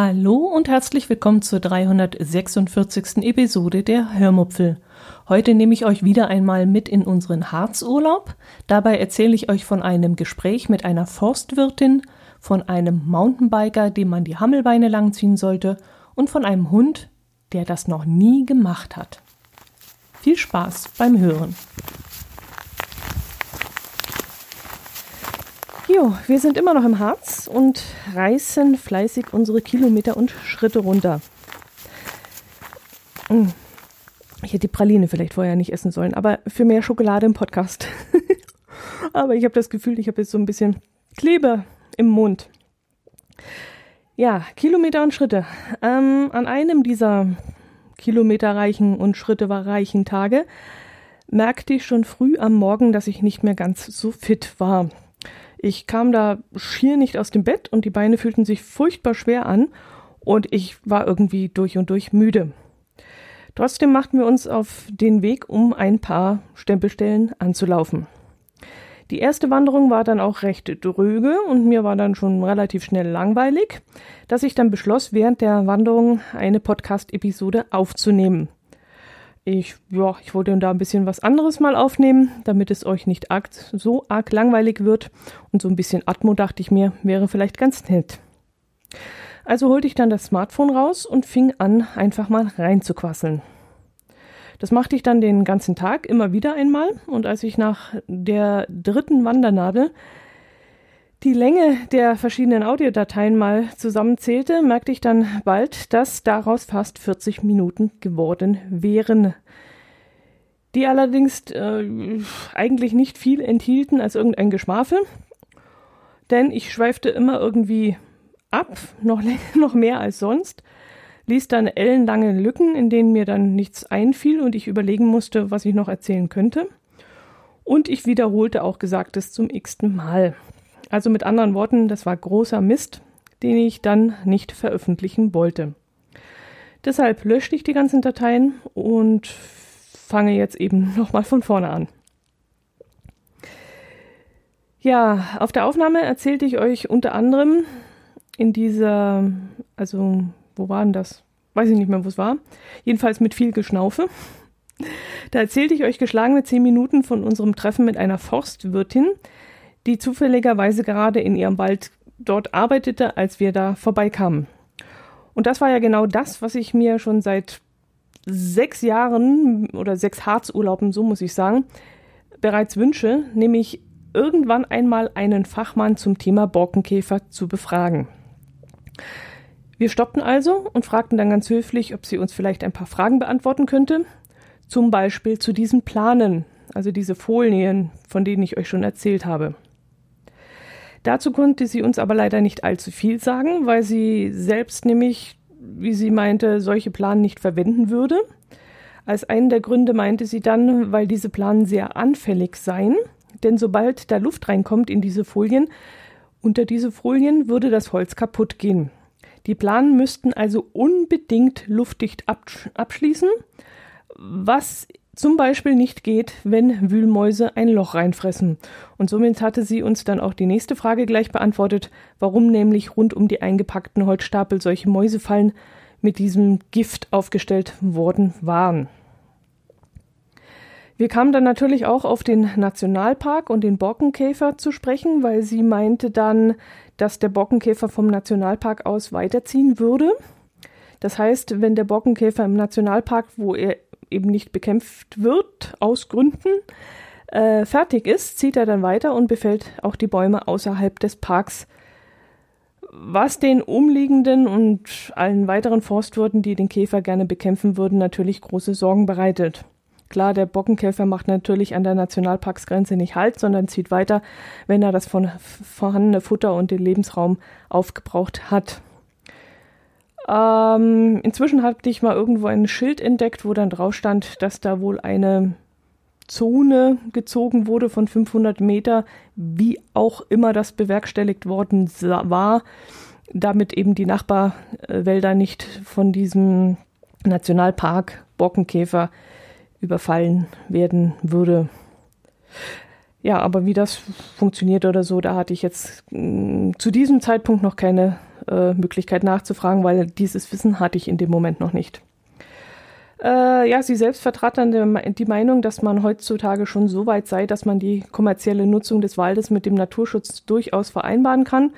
Hallo und herzlich willkommen zur 346. Episode der Hörmupfel. Heute nehme ich euch wieder einmal mit in unseren Harzurlaub. Dabei erzähle ich euch von einem Gespräch mit einer Forstwirtin, von einem Mountainbiker, dem man die Hammelbeine langziehen sollte, und von einem Hund, der das noch nie gemacht hat. Viel Spaß beim Hören. Jo, wir sind immer noch im Harz und reißen fleißig unsere Kilometer und Schritte runter. Hm. Ich hätte die Praline vielleicht vorher nicht essen sollen, aber für mehr Schokolade im Podcast. aber ich habe das Gefühl, ich habe jetzt so ein bisschen Kleber im Mund. Ja, Kilometer und Schritte. Ähm, an einem dieser kilometerreichen und schrittereichen Tage merkte ich schon früh am Morgen, dass ich nicht mehr ganz so fit war. Ich kam da schier nicht aus dem Bett und die Beine fühlten sich furchtbar schwer an und ich war irgendwie durch und durch müde. Trotzdem machten wir uns auf den Weg, um ein paar Stempelstellen anzulaufen. Die erste Wanderung war dann auch recht dröge und mir war dann schon relativ schnell langweilig, dass ich dann beschloss, während der Wanderung eine Podcast-Episode aufzunehmen. Ich, ja, ich wollte da ein bisschen was anderes mal aufnehmen, damit es euch nicht arg, so arg langweilig wird. Und so ein bisschen Atmo dachte ich mir, wäre vielleicht ganz nett. Also holte ich dann das Smartphone raus und fing an, einfach mal reinzuquasseln. Das machte ich dann den ganzen Tag immer wieder einmal und als ich nach der dritten Wandernadel die Länge der verschiedenen Audiodateien mal zusammenzählte, merkte ich dann bald, dass daraus fast 40 Minuten geworden wären. Die allerdings äh, eigentlich nicht viel enthielten als irgendein Geschmafel, denn ich schweifte immer irgendwie ab, noch, noch mehr als sonst, ließ dann ellenlange Lücken, in denen mir dann nichts einfiel und ich überlegen musste, was ich noch erzählen könnte. Und ich wiederholte auch Gesagtes zum x-ten Mal. Also mit anderen Worten, das war großer Mist, den ich dann nicht veröffentlichen wollte. Deshalb löschte ich die ganzen Dateien und fange jetzt eben nochmal von vorne an. Ja, auf der Aufnahme erzählte ich euch unter anderem, in dieser, also wo war denn das? Weiß ich nicht mehr, wo es war. Jedenfalls mit viel Geschnaufe. Da erzählte ich euch geschlagene zehn Minuten von unserem Treffen mit einer Forstwirtin, die zufälligerweise gerade in ihrem Wald dort arbeitete, als wir da vorbeikamen. Und das war ja genau das, was ich mir schon seit sechs Jahren oder sechs Harzurlauben, so muss ich sagen, bereits wünsche, nämlich irgendwann einmal einen Fachmann zum Thema Borkenkäfer zu befragen. Wir stoppten also und fragten dann ganz höflich, ob sie uns vielleicht ein paar Fragen beantworten könnte. Zum Beispiel zu diesen Planen, also diese Folien, von denen ich euch schon erzählt habe. Dazu konnte sie uns aber leider nicht allzu viel sagen, weil sie selbst nämlich, wie sie meinte, solche Planen nicht verwenden würde. Als einen der Gründe meinte sie dann, weil diese Planen sehr anfällig seien, denn sobald da Luft reinkommt in diese Folien, unter diese Folien würde das Holz kaputt gehen. Die Planen müssten also unbedingt luftdicht abschließen, was zum Beispiel nicht geht, wenn Wühlmäuse ein Loch reinfressen. Und somit hatte sie uns dann auch die nächste Frage gleich beantwortet, warum nämlich rund um die eingepackten Holzstapel solche Mäusefallen mit diesem Gift aufgestellt worden waren. Wir kamen dann natürlich auch auf den Nationalpark und den Borkenkäfer zu sprechen, weil sie meinte dann, dass der Borkenkäfer vom Nationalpark aus weiterziehen würde. Das heißt, wenn der Borkenkäfer im Nationalpark, wo er eben nicht bekämpft wird, aus Gründen, äh, fertig ist, zieht er dann weiter und befällt auch die Bäume außerhalb des Parks, was den umliegenden und allen weiteren Forstwirten, die den Käfer gerne bekämpfen würden, natürlich große Sorgen bereitet. Klar, der Bockenkäfer macht natürlich an der Nationalparksgrenze nicht Halt, sondern zieht weiter, wenn er das von vorhandene Futter und den Lebensraum aufgebraucht hat. Ähm, inzwischen hatte ich mal irgendwo ein Schild entdeckt, wo dann drauf stand, dass da wohl eine Zone gezogen wurde von 500 Meter, wie auch immer das bewerkstelligt worden war, damit eben die Nachbarwälder nicht von diesem Nationalpark Borkenkäfer überfallen werden würde. Ja, aber wie das funktioniert oder so, da hatte ich jetzt mh, mm, zu diesem Zeitpunkt noch keine äh, Möglichkeit nachzufragen, weil dieses Wissen hatte ich in dem Moment noch nicht. Äh, ja, sie selbst vertrat dann die Meinung, dass man heutzutage schon so weit sei, dass man die kommerzielle Nutzung des Waldes mit dem Naturschutz durchaus vereinbaren kann,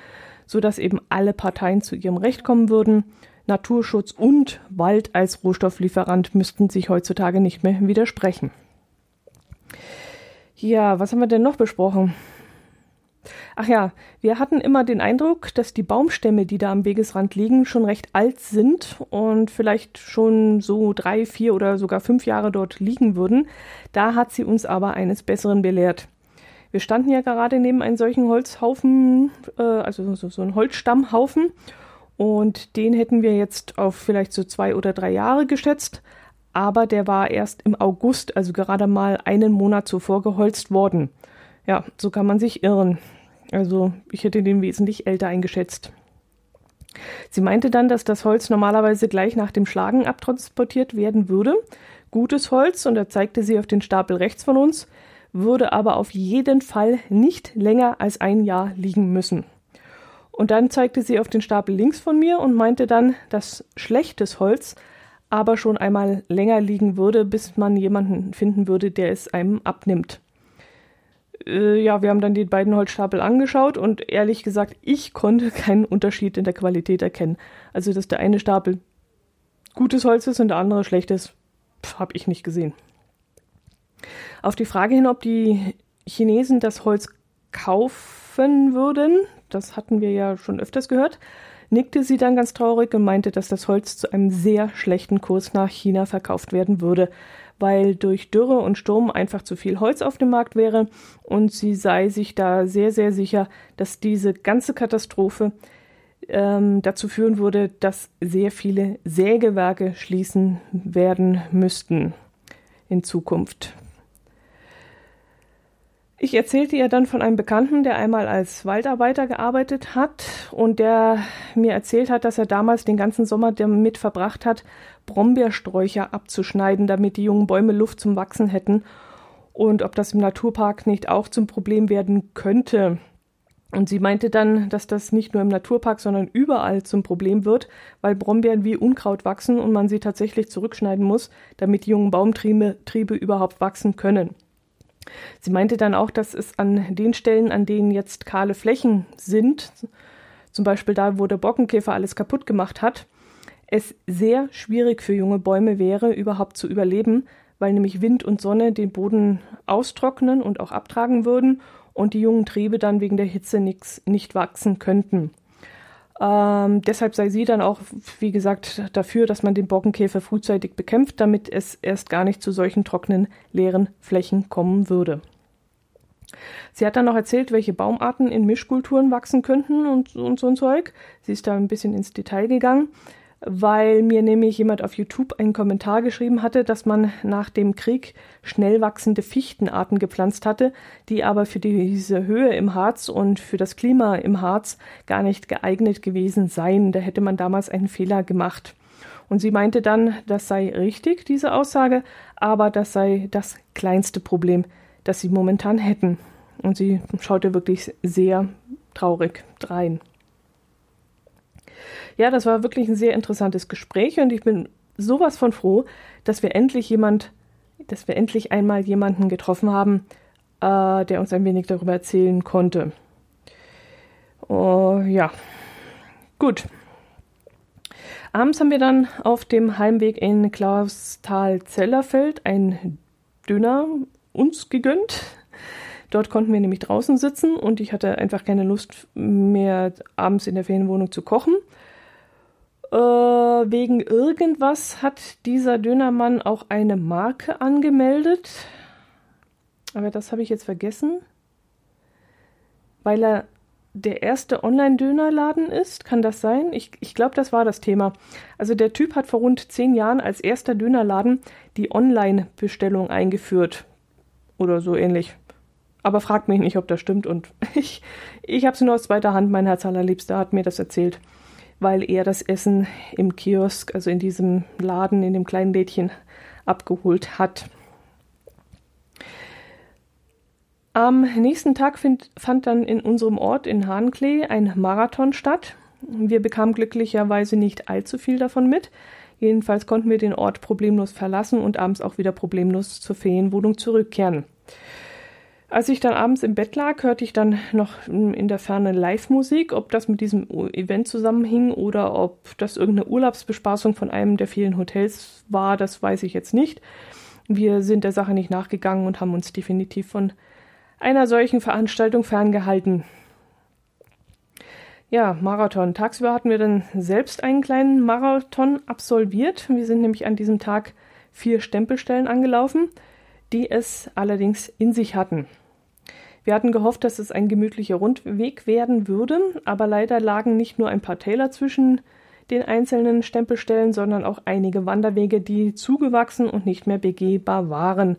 sodass eben alle Parteien zu ihrem Recht kommen würden. Naturschutz und Wald als Rohstofflieferant müssten sich heutzutage nicht mehr widersprechen. Ja, was haben wir denn noch besprochen? Ach ja, wir hatten immer den Eindruck, dass die Baumstämme, die da am Wegesrand liegen, schon recht alt sind und vielleicht schon so drei, vier oder sogar fünf Jahre dort liegen würden. Da hat sie uns aber eines Besseren belehrt. Wir standen ja gerade neben einem solchen Holzhaufen, äh, also so, so ein Holzstammhaufen, und den hätten wir jetzt auf vielleicht so zwei oder drei Jahre geschätzt, aber der war erst im August, also gerade mal einen Monat zuvor geholzt worden. Ja, so kann man sich irren. Also ich hätte den wesentlich älter eingeschätzt. Sie meinte dann, dass das Holz normalerweise gleich nach dem Schlagen abtransportiert werden würde. Gutes Holz, und da zeigte sie auf den Stapel rechts von uns, würde aber auf jeden Fall nicht länger als ein Jahr liegen müssen. Und dann zeigte sie auf den Stapel links von mir und meinte dann, dass schlechtes Holz aber schon einmal länger liegen würde, bis man jemanden finden würde, der es einem abnimmt äh, ja, wir haben dann die beiden Holzstapel angeschaut und ehrlich gesagt, ich konnte keinen Unterschied in der Qualität erkennen. Also, dass der eine Stapel gutes Holz ist und der andere schlechtes, habe ich nicht gesehen. Auf die Frage hin, ob die Chinesen das Holz kaufen würden, das hatten wir ja schon öfters gehört, nickte sie dann ganz traurig und meinte, dass das Holz zu einem sehr schlechten Kurs nach China verkauft werden würde, weil durch Dürre und Sturm einfach zu viel Holz auf dem Markt wäre und sie sei sich da sehr, sehr sicher, dass diese ganze Katastrophe ähm, dazu führen würde, dass sehr viele Sägewerke schließen werden müssten in Zukunft. Ich erzählte ihr dann von einem Bekannten, der einmal als Waldarbeiter gearbeitet hat und der mir erzählt hat, dass er damals den ganzen Sommer damit verbracht hat, Brombeersträucher abzuschneiden, damit die jungen Bäume Luft zum Wachsen hätten und ob das im Naturpark nicht auch zum Problem werden könnte. Und sie meinte dann, dass das nicht nur im Naturpark, sondern überall zum Problem wird, weil Brombeeren wie Unkraut wachsen und man sie tatsächlich zurückschneiden muss, damit die jungen Baumtriebe Triebe überhaupt wachsen können. Sie meinte dann auch, dass es an den Stellen, an denen jetzt kahle Flächen sind, zum Beispiel da, wo der Bockenkäfer alles kaputt gemacht hat, es sehr schwierig für junge Bäume wäre, überhaupt zu überleben, weil nämlich Wind und Sonne den Boden austrocknen und auch abtragen würden und die jungen Triebe dann wegen der Hitze nix, nicht wachsen könnten. Ähm, deshalb sei sie dann auch, wie gesagt, dafür, dass man den Borkenkäfer frühzeitig bekämpft, damit es erst gar nicht zu solchen trockenen, leeren Flächen kommen würde. Sie hat dann noch erzählt, welche Baumarten in Mischkulturen wachsen könnten und, und so ein Zeug. Sie ist da ein bisschen ins Detail gegangen weil mir nämlich jemand auf YouTube einen Kommentar geschrieben hatte, dass man nach dem Krieg schnell wachsende Fichtenarten gepflanzt hatte, die aber für diese Höhe im Harz und für das Klima im Harz gar nicht geeignet gewesen seien. Da hätte man damals einen Fehler gemacht. Und sie meinte dann, das sei richtig, diese Aussage, aber das sei das kleinste Problem, das sie momentan hätten. Und sie schaute wirklich sehr traurig drein. Ja, das war wirklich ein sehr interessantes Gespräch und ich bin sowas von froh, dass wir endlich jemand, dass wir endlich einmal jemanden getroffen haben, äh, der uns ein wenig darüber erzählen konnte. Uh, ja, gut. Abends haben wir dann auf dem Heimweg in Klausthal-Zellerfeld ein Döner uns gegönnt. Dort konnten wir nämlich draußen sitzen und ich hatte einfach keine Lust mehr abends in der Ferienwohnung zu kochen. Äh, wegen irgendwas hat dieser Dönermann auch eine Marke angemeldet. Aber das habe ich jetzt vergessen. Weil er der erste Online-Dönerladen ist, kann das sein? Ich, ich glaube, das war das Thema. Also der Typ hat vor rund zehn Jahren als erster Dönerladen die Online-Bestellung eingeführt. oder so ähnlich. Aber fragt mich nicht, ob das stimmt. Und ich, ich habe es nur aus zweiter Hand. Mein Herz allerliebster hat mir das erzählt, weil er das Essen im Kiosk, also in diesem Laden, in dem kleinen Lädchen, abgeholt hat. Am nächsten Tag find, fand dann in unserem Ort in Hahnklee ein Marathon statt. Wir bekamen glücklicherweise nicht allzu viel davon mit. Jedenfalls konnten wir den Ort problemlos verlassen und abends auch wieder problemlos zur Ferienwohnung zurückkehren. Als ich dann abends im Bett lag, hörte ich dann noch in der Ferne Live-Musik. Ob das mit diesem Event zusammenhing oder ob das irgendeine Urlaubsbespaßung von einem der vielen Hotels war, das weiß ich jetzt nicht. Wir sind der Sache nicht nachgegangen und haben uns definitiv von einer solchen Veranstaltung ferngehalten. Ja, Marathon. Tagsüber hatten wir dann selbst einen kleinen Marathon absolviert. Wir sind nämlich an diesem Tag vier Stempelstellen angelaufen, die es allerdings in sich hatten. Wir hatten gehofft, dass es ein gemütlicher Rundweg werden würde, aber leider lagen nicht nur ein paar Täler zwischen den einzelnen Stempelstellen, sondern auch einige Wanderwege, die zugewachsen und nicht mehr begehbar waren.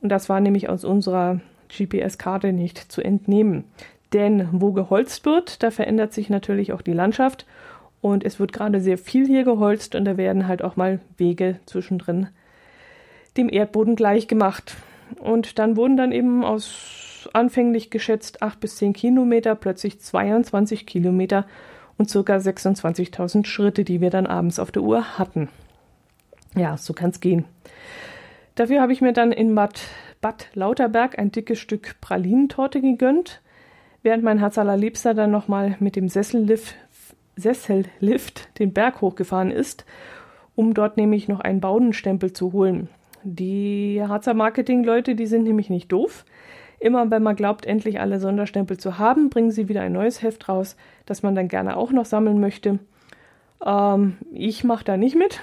Und das war nämlich aus unserer GPS-Karte nicht zu entnehmen. Denn wo geholzt wird, da verändert sich natürlich auch die Landschaft und es wird gerade sehr viel hier geholzt und da werden halt auch mal Wege zwischendrin dem Erdboden gleich gemacht. Und dann wurden dann eben aus anfänglich geschätzt 8 bis 10 Kilometer, plötzlich 22 Kilometer und ca. 26.000 Schritte, die wir dann abends auf der Uhr hatten. Ja, so kann es gehen. Dafür habe ich mir dann in Bad, Bad Lauterberg ein dickes Stück Pralinentorte gegönnt, während mein Herz allerliebster dann nochmal mit dem Sessellift, Sessellift den Berg hochgefahren ist, um dort nämlich noch einen Baudenstempel zu holen. Die Harzer Marketing-Leute, die sind nämlich nicht doof. Immer wenn man glaubt, endlich alle Sonderstempel zu haben, bringen sie wieder ein neues Heft raus, das man dann gerne auch noch sammeln möchte. Ähm, ich mache da nicht mit.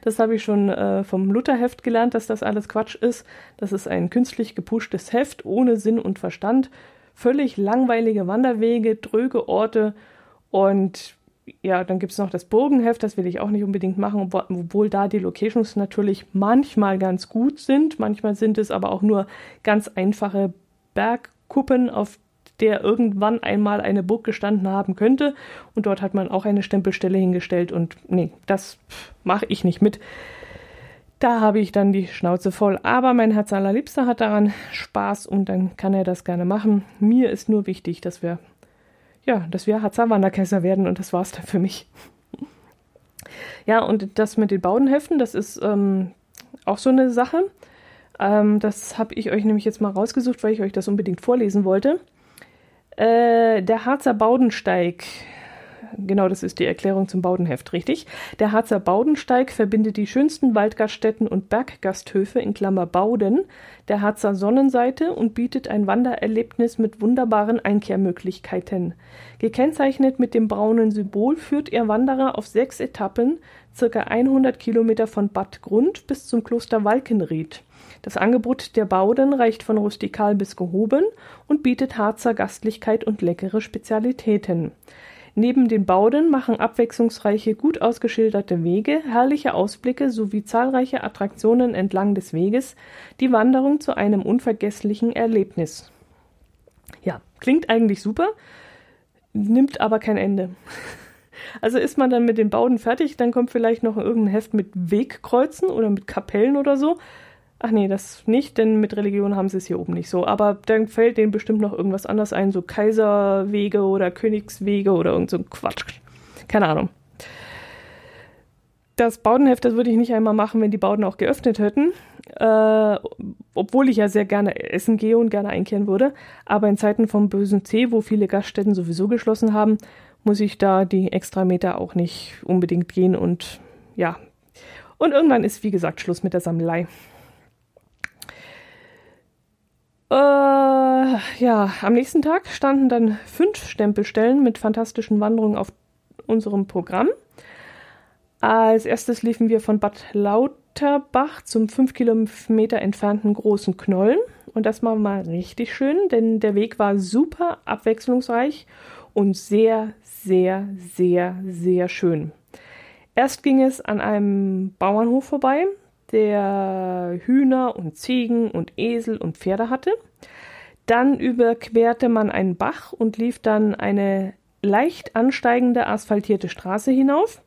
Das habe ich schon äh, vom Lutherheft gelernt, dass das alles Quatsch ist. Das ist ein künstlich gepushtes Heft ohne Sinn und Verstand. Völlig langweilige Wanderwege, dröge Orte und ja, dann gibt es noch das Burgenheft, das will ich auch nicht unbedingt machen, obwohl da die Locations natürlich manchmal ganz gut sind. Manchmal sind es aber auch nur ganz einfache Bergkuppen, auf der irgendwann einmal eine Burg gestanden haben könnte. Und dort hat man auch eine Stempelstelle hingestellt. Und nee, das mache ich nicht mit. Da habe ich dann die Schnauze voll. Aber mein Herz allerliebster hat daran Spaß und dann kann er das gerne machen. Mir ist nur wichtig, dass wir ja, dass wir Harzer Wanderkaiser werden und das war's dann für mich. Ja, und das mit den Baudenheften, das ist ähm, auch so eine Sache. Ähm, das habe ich euch nämlich jetzt mal rausgesucht, weil ich euch das unbedingt vorlesen wollte. Äh, der Harzer Baudensteig Genau, das ist die Erklärung zum Baudenheft, richtig? Der Harzer Baudensteig verbindet die schönsten Waldgaststätten und Berggasthöfe in Klammer Bauden der Harzer Sonnenseite und bietet ein Wandererlebnis mit wunderbaren Einkehrmöglichkeiten. Gekennzeichnet mit dem braunen Symbol führt er Wanderer auf sechs Etappen, circa 100 Kilometer von Bad Grund bis zum Kloster Walkenried. Das Angebot der Bauden reicht von rustikal bis gehoben und bietet Harzer Gastlichkeit und leckere Spezialitäten. Neben den Bauden machen abwechslungsreiche, gut ausgeschilderte Wege, herrliche Ausblicke sowie zahlreiche Attraktionen entlang des Weges die Wanderung zu einem unvergesslichen Erlebnis. Ja, klingt eigentlich super, nimmt aber kein Ende. Also ist man dann mit den Bauden fertig, dann kommt vielleicht noch irgendein Heft mit Wegkreuzen oder mit Kapellen oder so. Ach nee, das nicht, denn mit Religion haben sie es hier oben nicht so. Aber dann fällt denen bestimmt noch irgendwas anderes ein, so Kaiserwege oder Königswege oder irgend so ein Quatsch. Keine Ahnung. Das Baudenheft, das würde ich nicht einmal machen, wenn die Bauden auch geöffnet hätten. Äh, obwohl ich ja sehr gerne essen gehe und gerne einkehren würde. Aber in Zeiten vom bösen C, wo viele Gaststätten sowieso geschlossen haben, muss ich da die extra Meter auch nicht unbedingt gehen und ja. Und irgendwann ist, wie gesagt, Schluss mit der Sammelei. Äh, ja, am nächsten Tag standen dann fünf Stempelstellen mit fantastischen Wanderungen auf unserem Programm. Als erstes liefen wir von Bad Lauterbach zum fünf Kilometer entfernten Großen Knollen. Und das war mal richtig schön, denn der Weg war super abwechslungsreich und sehr, sehr, sehr, sehr schön. Erst ging es an einem Bauernhof vorbei. Der Hühner und Ziegen und Esel und Pferde hatte. Dann überquerte man einen Bach und lief dann eine leicht ansteigende asphaltierte Straße hinauf,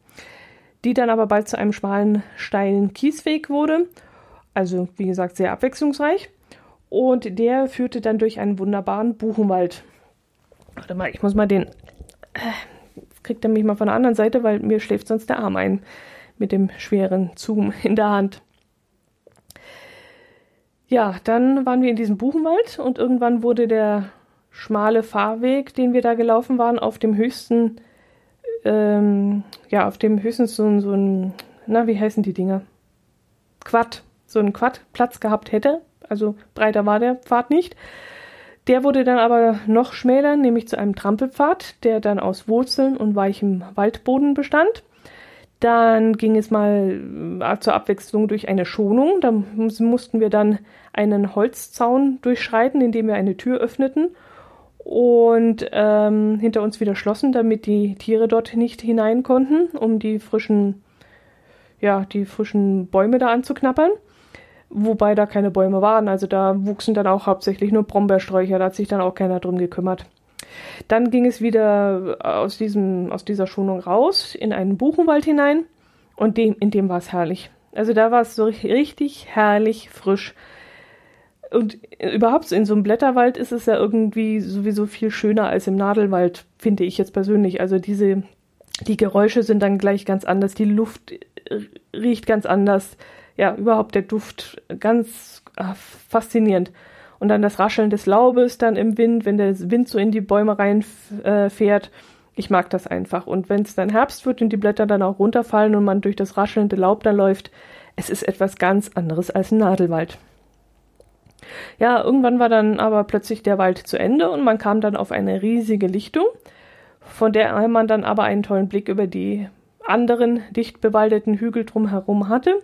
die dann aber bald zu einem schmalen, steilen Kiesweg wurde. Also, wie gesagt, sehr abwechslungsreich. Und der führte dann durch einen wunderbaren Buchenwald. Warte mal, ich muss mal den. Äh, kriegt er mich mal von der anderen Seite, weil mir schläft sonst der Arm ein mit dem schweren Zoom in der Hand. Ja, dann waren wir in diesem Buchenwald und irgendwann wurde der schmale Fahrweg, den wir da gelaufen waren, auf dem höchsten, ähm, ja, auf dem höchstens so, so ein, na, wie heißen die Dinger? Quad, so ein Quadplatz gehabt hätte. Also breiter war der Pfad nicht. Der wurde dann aber noch schmäler, nämlich zu einem Trampelpfad, der dann aus Wurzeln und weichem Waldboden bestand. Dann ging es mal äh, zur Abwechslung durch eine Schonung. Da mussten wir dann einen Holzzaun durchschreiten, indem wir eine Tür öffneten und ähm, hinter uns wieder schlossen, damit die Tiere dort nicht hinein konnten, um die frischen, ja, die frischen Bäume da anzuknappern. Wobei da keine Bäume waren, also da wuchsen dann auch hauptsächlich nur Brombeersträucher, da hat sich dann auch keiner drum gekümmert. Dann ging es wieder aus, diesem, aus dieser Schonung raus in einen Buchenwald hinein und dem, in dem war es herrlich. Also da war es so richtig herrlich frisch. Und überhaupt in so einem Blätterwald ist es ja irgendwie sowieso viel schöner als im Nadelwald, finde ich jetzt persönlich. Also diese, die Geräusche sind dann gleich ganz anders, die Luft riecht ganz anders. Ja, überhaupt der Duft ganz ach, faszinierend und dann das Rascheln des Laubes dann im Wind, wenn der Wind so in die Bäume reinfährt. Äh, ich mag das einfach. Und wenn es dann Herbst wird und die Blätter dann auch runterfallen und man durch das raschelnde Laub dann läuft, es ist etwas ganz anderes als ein Nadelwald. Ja, irgendwann war dann aber plötzlich der Wald zu Ende und man kam dann auf eine riesige Lichtung, von der man dann aber einen tollen Blick über die anderen dicht bewaldeten Hügel drumherum hatte.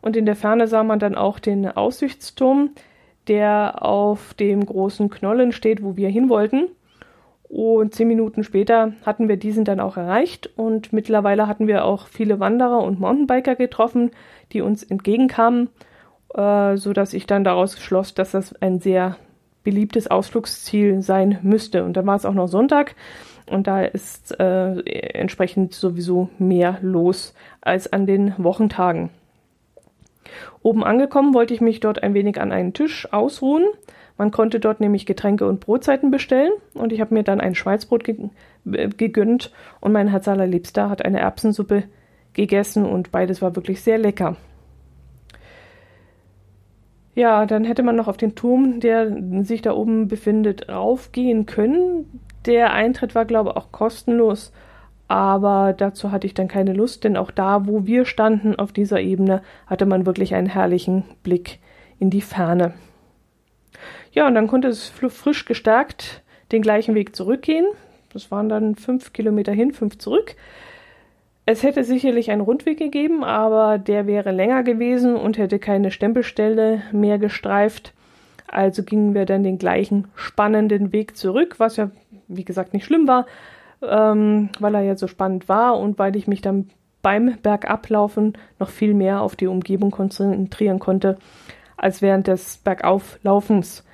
Und in der Ferne sah man dann auch den Aussichtsturm, der auf dem großen Knollen steht, wo wir hin wollten. Und zehn Minuten später hatten wir diesen dann auch erreicht und mittlerweile hatten wir auch viele Wanderer und Mountainbiker getroffen, die uns entgegenkamen, äh, so dass ich dann daraus schloss, dass das ein sehr beliebtes Ausflugsziel sein müsste. Und dann war es auch noch Sonntag und da ist äh, entsprechend sowieso mehr los als an den Wochentagen. Oben angekommen wollte ich mich dort ein wenig an einen Tisch ausruhen. Man konnte dort nämlich Getränke und Brotzeiten bestellen und ich habe mir dann ein Schweizbrot ge äh, gegönnt und mein Herz allerliebster hat eine Erbsensuppe gegessen und beides war wirklich sehr lecker. Ja, dann hätte man noch auf den Turm, der sich da oben befindet, raufgehen können. Der Eintritt war, glaube ich, auch kostenlos aber dazu hatte ich dann keine Lust, denn auch da, wo wir standen auf dieser Ebene, hatte man wirklich einen herrlichen Blick in die Ferne. Ja, und dann konnte es frisch gestärkt den gleichen Weg zurückgehen. Das waren dann fünf Kilometer hin, fünf zurück. Es hätte sicherlich einen Rundweg gegeben, aber der wäre länger gewesen und hätte keine Stempelstelle mehr gestreift. Also gingen wir dann den gleichen spannenden Weg zurück, was ja, wie gesagt, nicht schlimm war, ähm, weil er ja so spannend war und weil ich mich dann beim Bergablaufen noch viel mehr auf die Umgebung konzentrieren konnte, als während des Bergauflaufens,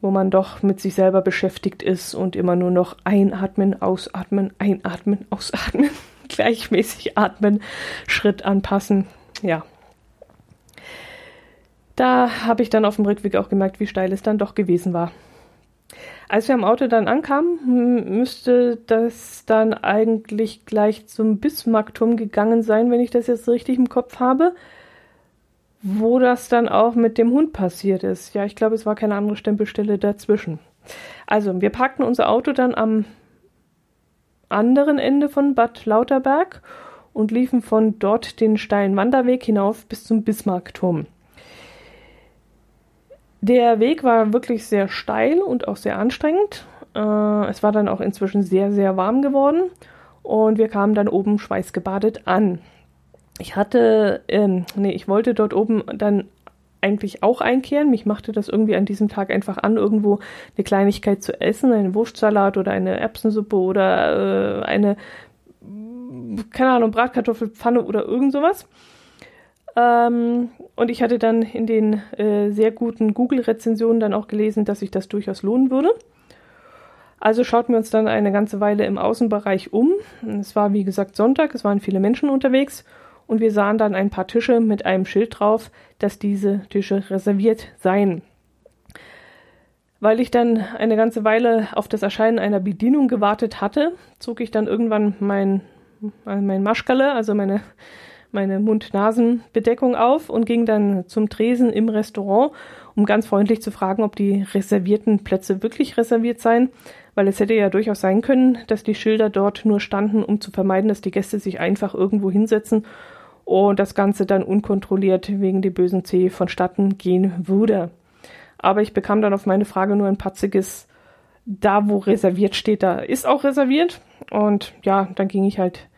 wo man doch mit sich selber beschäftigt ist und immer nur noch einatmen, ausatmen, einatmen, ausatmen, gleichmäßig atmen, Schritt anpassen. Ja. Da habe ich dann auf dem Rückweg auch gemerkt, wie steil es dann doch gewesen war. Als wir am Auto dann ankamen, müsste das dann eigentlich gleich zum Bismarckturm gegangen sein, wenn ich das jetzt richtig im Kopf habe. Wo das dann auch mit dem Hund passiert ist. Ja, ich glaube, es war keine andere Stempelstelle dazwischen. Also, wir parkten unser Auto dann am anderen Ende von Bad Lauterberg und liefen von dort den steilen Wanderweg hinauf bis zum Bismarckturm. Der Weg war wirklich sehr steil und auch sehr anstrengend. Äh, es war dann auch inzwischen sehr, sehr warm geworden und wir kamen dann oben schweißgebadet an. Ich hatte, ähm, nee, ich wollte dort oben dann eigentlich auch einkehren. Mich machte das irgendwie an diesem Tag einfach an, irgendwo eine Kleinigkeit zu essen, einen Wurstsalat oder eine Erbsensuppe oder äh, eine, keine Ahnung, Bratkartoffelpfanne oder irgend sowas. Ähm, und ich hatte dann in den äh, sehr guten Google-Rezensionen dann auch gelesen, dass sich das durchaus lohnen würde. Also schauten wir uns dann eine ganze Weile im Außenbereich um. Es war wie gesagt Sonntag, es waren viele Menschen unterwegs und wir sahen dann ein paar Tische mit einem Schild drauf, dass diese Tische reserviert seien. Weil ich dann eine ganze Weile auf das Erscheinen einer Bedienung gewartet hatte, zog ich dann irgendwann mein, mein Maschkalle, also meine, meine Mund-Nasen-Bedeckung auf und ging dann zum Tresen im Restaurant, um ganz freundlich zu fragen, ob die reservierten Plätze wirklich reserviert seien, weil es hätte ja durchaus sein können, dass die Schilder dort nur standen, um zu vermeiden, dass die Gäste sich einfach irgendwo hinsetzen und das Ganze dann unkontrolliert wegen dem bösen C vonstatten gehen würde. Aber ich bekam dann auf meine Frage nur ein patziges, da wo reserviert steht, da ist auch reserviert. Und ja, dann ging ich halt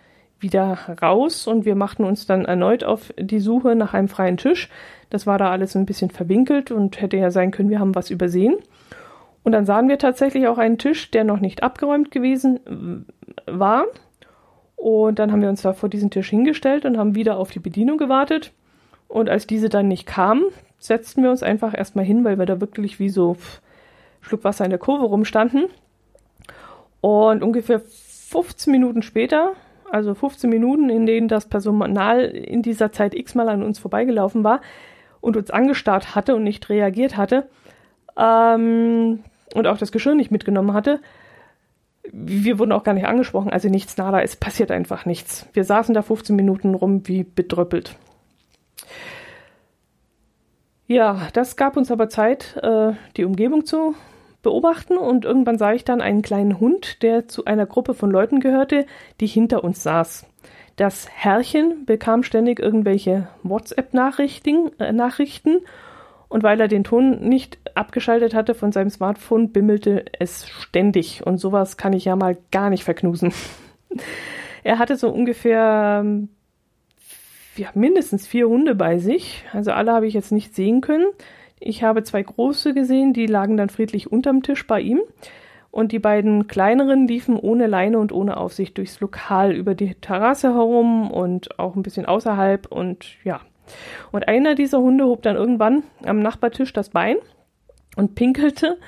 wieder raus und wir machten uns dann erneut auf die Suche nach einem freien Tisch. Das war da alles ein bisschen verwinkelt und hätte ja sein können, wir haben was übersehen. Und dann sahen wir tatsächlich auch einen Tisch, der noch nicht abgeräumt gewesen war. Und dann haben wir uns da vor diesen Tisch hingestellt und haben wieder auf die Bedienung gewartet. Und als diese dann nicht kam, setzten wir uns einfach erstmal hin, weil wir da wirklich wie so Schluck Wasser in der Kurve rumstanden. Und ungefähr 15 Minuten später, also 15 Minuten, in denen das Personal in dieser Zeit x-mal an uns vorbeigelaufen war und uns angestarrt hatte und nicht reagiert hatte, ähm, und auch das Geschirr nicht mitgenommen hatte. Wir wurden auch gar nicht angesprochen, also nichts nada, es passiert einfach nichts. Wir saßen da 15 Minuten rum wie bedröppelt. Ja, das gab uns aber Zeit, äh, die Umgebung zu beobachten und irgendwann sah ich dann einen kleinen Hund, der zu einer Gruppe von Leuten gehörte, die hinter uns saß. Das Herrchen bekam ständig irgendwelche WhatsApp-Nachrichten äh, und weil er den Ton nicht abgeschaltet hatte von seinem Smartphone, bimmelte es ständig. Und sowas kann ich ja mal gar nicht verknusen. er hatte so ungefähr ähm, ja, mindestens vier Hunde bei sich. Also alle habe ich jetzt nicht sehen können. Ich habe zwei große gesehen, die lagen dann friedlich unterm Tisch bei ihm. Und die beiden kleineren liefen ohne Leine und ohne Aufsicht durchs Lokal über die Terrasse herum und auch ein bisschen außerhalb. Und ja, und einer dieser Hunde hob dann irgendwann am Nachbartisch das Bein und pinkelte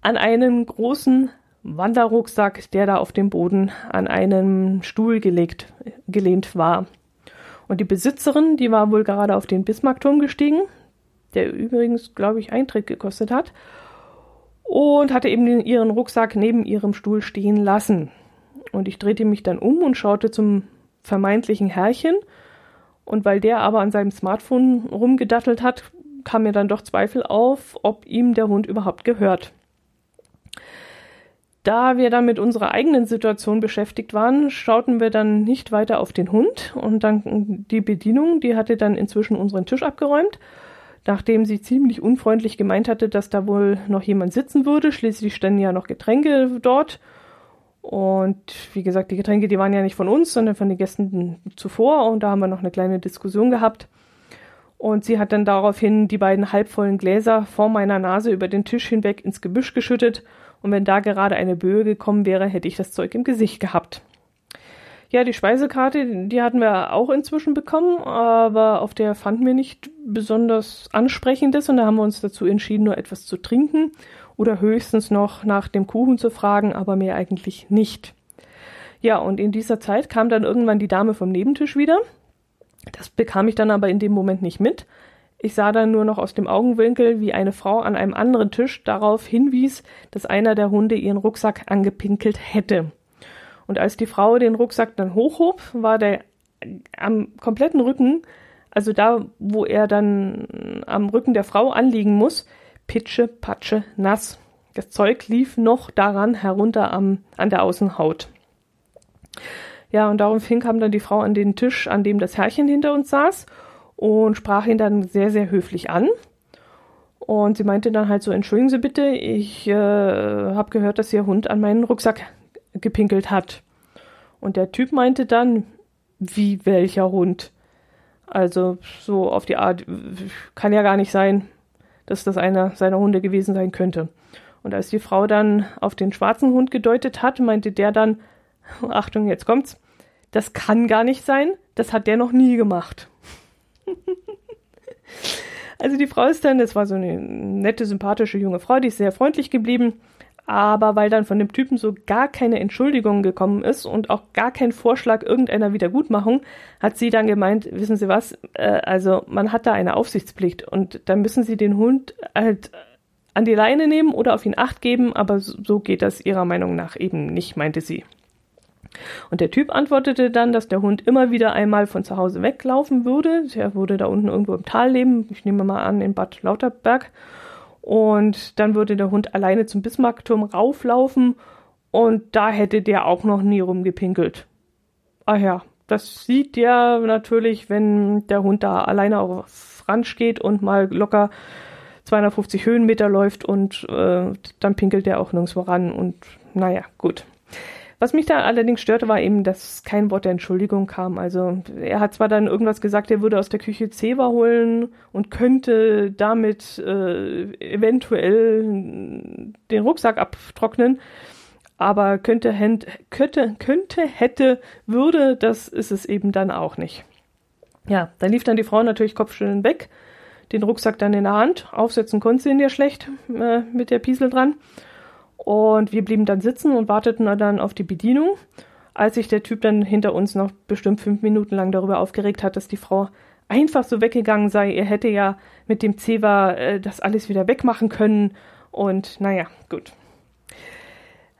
an einen großen Wanderrucksack, der da auf dem Boden an einem Stuhl gelegt, gelehnt war. Und die Besitzerin, die war wohl gerade auf den Bismarckturm gestiegen, der übrigens, glaube ich, Eintritt gekostet hat, und hatte eben ihren Rucksack neben ihrem Stuhl stehen lassen. Und ich drehte mich dann um und schaute zum vermeintlichen Herrchen, und weil der aber an seinem Smartphone rumgedattelt hat, kam mir dann doch Zweifel auf, ob ihm der Hund überhaupt gehört. Da wir dann mit unserer eigenen Situation beschäftigt waren, schauten wir dann nicht weiter auf den Hund und dann die Bedienung, die hatte dann inzwischen unseren Tisch abgeräumt, nachdem sie ziemlich unfreundlich gemeint hatte, dass da wohl noch jemand sitzen würde. Schließlich standen ja noch Getränke dort und wie gesagt, die Getränke, die waren ja nicht von uns, sondern von den Gästen zuvor. Und da haben wir noch eine kleine Diskussion gehabt. Und sie hat dann daraufhin die beiden halbvollen Gläser vor meiner Nase über den Tisch hinweg ins Gebüsch geschüttet. Und wenn da gerade eine Böe gekommen wäre, hätte ich das Zeug im Gesicht gehabt. Ja, die Speisekarte, die hatten wir auch inzwischen bekommen, aber auf der fanden wir nicht besonders ansprechendes und da haben wir uns dazu entschieden, nur etwas zu trinken oder höchstens noch nach dem Kuchen zu fragen, aber mehr eigentlich nicht. Ja, und in dieser Zeit kam dann irgendwann die Dame vom Nebentisch wieder. Das bekam ich dann aber in dem Moment nicht mit. Ich sah dann nur noch aus dem Augenwinkel, wie eine Frau an einem anderen Tisch darauf hinwies, dass einer der Hunde ihren Rucksack angepinkelt hätte. Und als die Frau den Rucksack dann hochhob, war der am kompletten Rücken, also da, wo er dann am Rücken der Frau anliegen muss, pitsche, patsche, nass. Das Zeug lief noch daran herunter am, an der Außenhaut. Ja, und daraufhin kam dann die Frau an den Tisch, an dem das Herrchen hinter uns saß und sprach ihn dann sehr, sehr höflich an. Und sie meinte dann halt so, entschuldigen Sie bitte, ich äh, habe gehört, dass Ihr Hund an meinen Rucksack gepinkelt hat. Und der Typ meinte dann, wie welcher Hund? Also so auf die Art, kann ja gar nicht sein dass das einer seiner Hunde gewesen sein könnte. Und als die Frau dann auf den schwarzen Hund gedeutet hat, meinte der dann, Achtung, jetzt kommt's, das kann gar nicht sein, das hat der noch nie gemacht. Also die Frau ist dann, das war so eine nette, sympathische junge Frau, die ist sehr freundlich geblieben. Aber weil dann von dem Typen so gar keine Entschuldigung gekommen ist und auch gar kein Vorschlag irgendeiner Wiedergutmachung, hat sie dann gemeint, wissen Sie was, äh, also man hat da eine Aufsichtspflicht und da müssen Sie den Hund halt an die Leine nehmen oder auf ihn acht geben, aber so geht das ihrer Meinung nach eben nicht, meinte sie. Und der Typ antwortete dann, dass der Hund immer wieder einmal von zu Hause weglaufen würde. Er würde da unten irgendwo im Tal leben, ich nehme mal an in Bad Lauterberg. Und dann würde der Hund alleine zum Bismarckturm rauflaufen und da hätte der auch noch nie rumgepinkelt. Ah ja, das sieht der natürlich, wenn der Hund da alleine auf Ranch geht und mal locker 250 Höhenmeter läuft und äh, dann pinkelt der auch nirgendwo ran und naja, gut. Was mich da allerdings störte, war eben, dass kein Wort der Entschuldigung kam. Also er hat zwar dann irgendwas gesagt, er würde aus der Küche Zewa holen und könnte damit äh, eventuell den Rucksack abtrocknen, aber könnte, könnte, könnte, hätte, würde, das ist es eben dann auch nicht. Ja, dann lief dann die Frau natürlich kopfschüttelnd weg, den Rucksack dann in der Hand, aufsetzen konnte sie ihn ja schlecht äh, mit der Piesel dran und wir blieben dann sitzen und warteten dann auf die Bedienung, als sich der Typ dann hinter uns noch bestimmt fünf Minuten lang darüber aufgeregt hat, dass die Frau einfach so weggegangen sei. Er hätte ja mit dem Zewa äh, das alles wieder wegmachen können. Und naja, gut.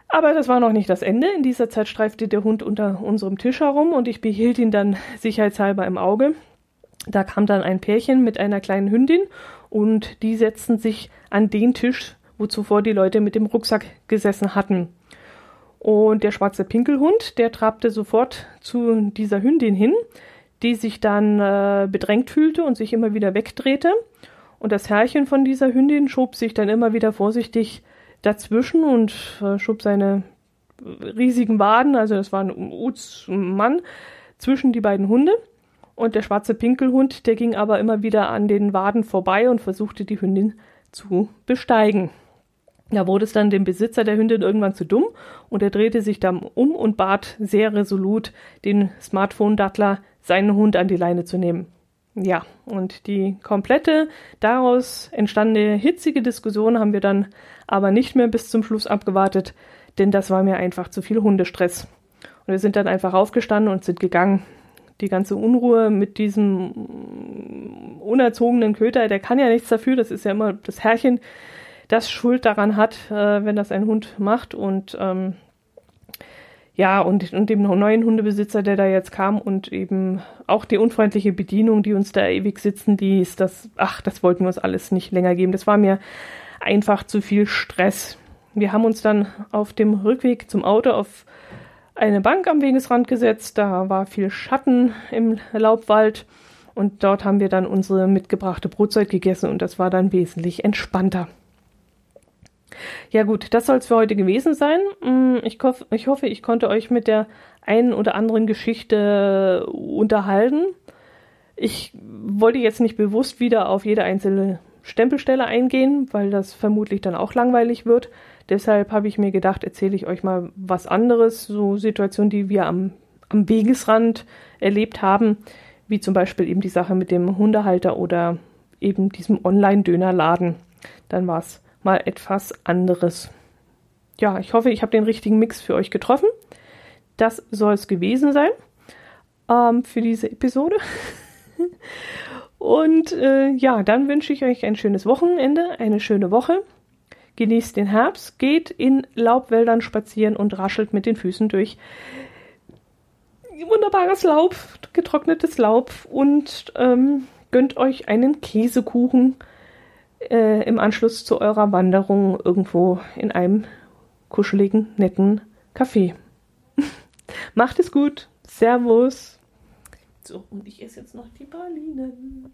Aber das war noch nicht das Ende. In dieser Zeit streifte der Hund unter unserem Tisch herum und ich behielt ihn dann sicherheitshalber im Auge. Da kam dann ein Pärchen mit einer kleinen Hündin und die setzten sich an den Tisch, wo zuvor die Leute mit dem Rucksack gesessen hatten. Und der schwarze Pinkelhund, der trabte sofort zu dieser Hündin hin, die sich dann äh, bedrängt fühlte und sich immer wieder wegdrehte. Und das Herrchen von dieser Hündin schob sich dann immer wieder vorsichtig dazwischen und äh, schob seine riesigen Waden, also das war ein Uts-Mann, zwischen die beiden Hunde. Und der schwarze Pinkelhund, der ging aber immer wieder an den Waden vorbei und versuchte die Hündin zu besteigen. Da wurde es dann dem Besitzer der Hündin irgendwann zu dumm und er drehte sich dann um und bat sehr resolut den Smartphone-Dattler, seinen Hund an die Leine zu nehmen. Ja, und die komplette daraus entstandene hitzige Diskussion haben wir dann aber nicht mehr bis zum Schluss abgewartet, denn das war mir einfach zu viel Hundestress. Und wir sind dann einfach aufgestanden und sind gegangen. Die ganze Unruhe mit diesem unerzogenen Köter, der kann ja nichts dafür, das ist ja immer das Herrchen, das Schuld daran hat, äh, wenn das ein Hund macht. Und ähm, ja, und, und dem neuen Hundebesitzer, der da jetzt kam und eben auch die unfreundliche Bedienung, die uns da ewig sitzen ließ, das, ach, das wollten wir uns alles nicht länger geben. Das war mir einfach zu viel Stress. Wir haben uns dann auf dem Rückweg zum Auto auf eine Bank am Wegesrand gesetzt. Da war viel Schatten im Laubwald und dort haben wir dann unsere mitgebrachte Brotzeit gegessen und das war dann wesentlich entspannter. Ja gut, das soll es für heute gewesen sein. Mm, ich, hoff, ich hoffe, ich konnte euch mit der einen oder anderen Geschichte unterhalten. Ich wollte jetzt nicht bewusst wieder auf jede einzelne Stempelstelle eingehen, weil das vermutlich dann auch langweilig wird. Deshalb habe ich mir gedacht, erzähle ich euch mal was anderes, so Situationen, die wir am, am Wegesrand erlebt haben, wie zum Beispiel eben die Sache mit dem Hundehalter oder eben diesem Online-Dönerladen. Dann war es mal etwas anderes. Ja, ich hoffe, ich habe den richtigen Mix für euch getroffen. Das soll es gewesen sein ähm, für diese Episode. Und äh, ja, dann wünsche ich euch ein schönes Wochenende, eine schöne Woche. Genießt den Herbst, geht in Laubwäldern spazieren und raschelt mit den Füßen durch wunderbares Laub, getrocknetes Laub und ähm, gönnt euch einen Käsekuchen äh, im Anschluss zu eurer Wanderung irgendwo in einem kuscheligen, netten Café. Macht es gut. Servus. So, und ich esse jetzt noch die Pralinen.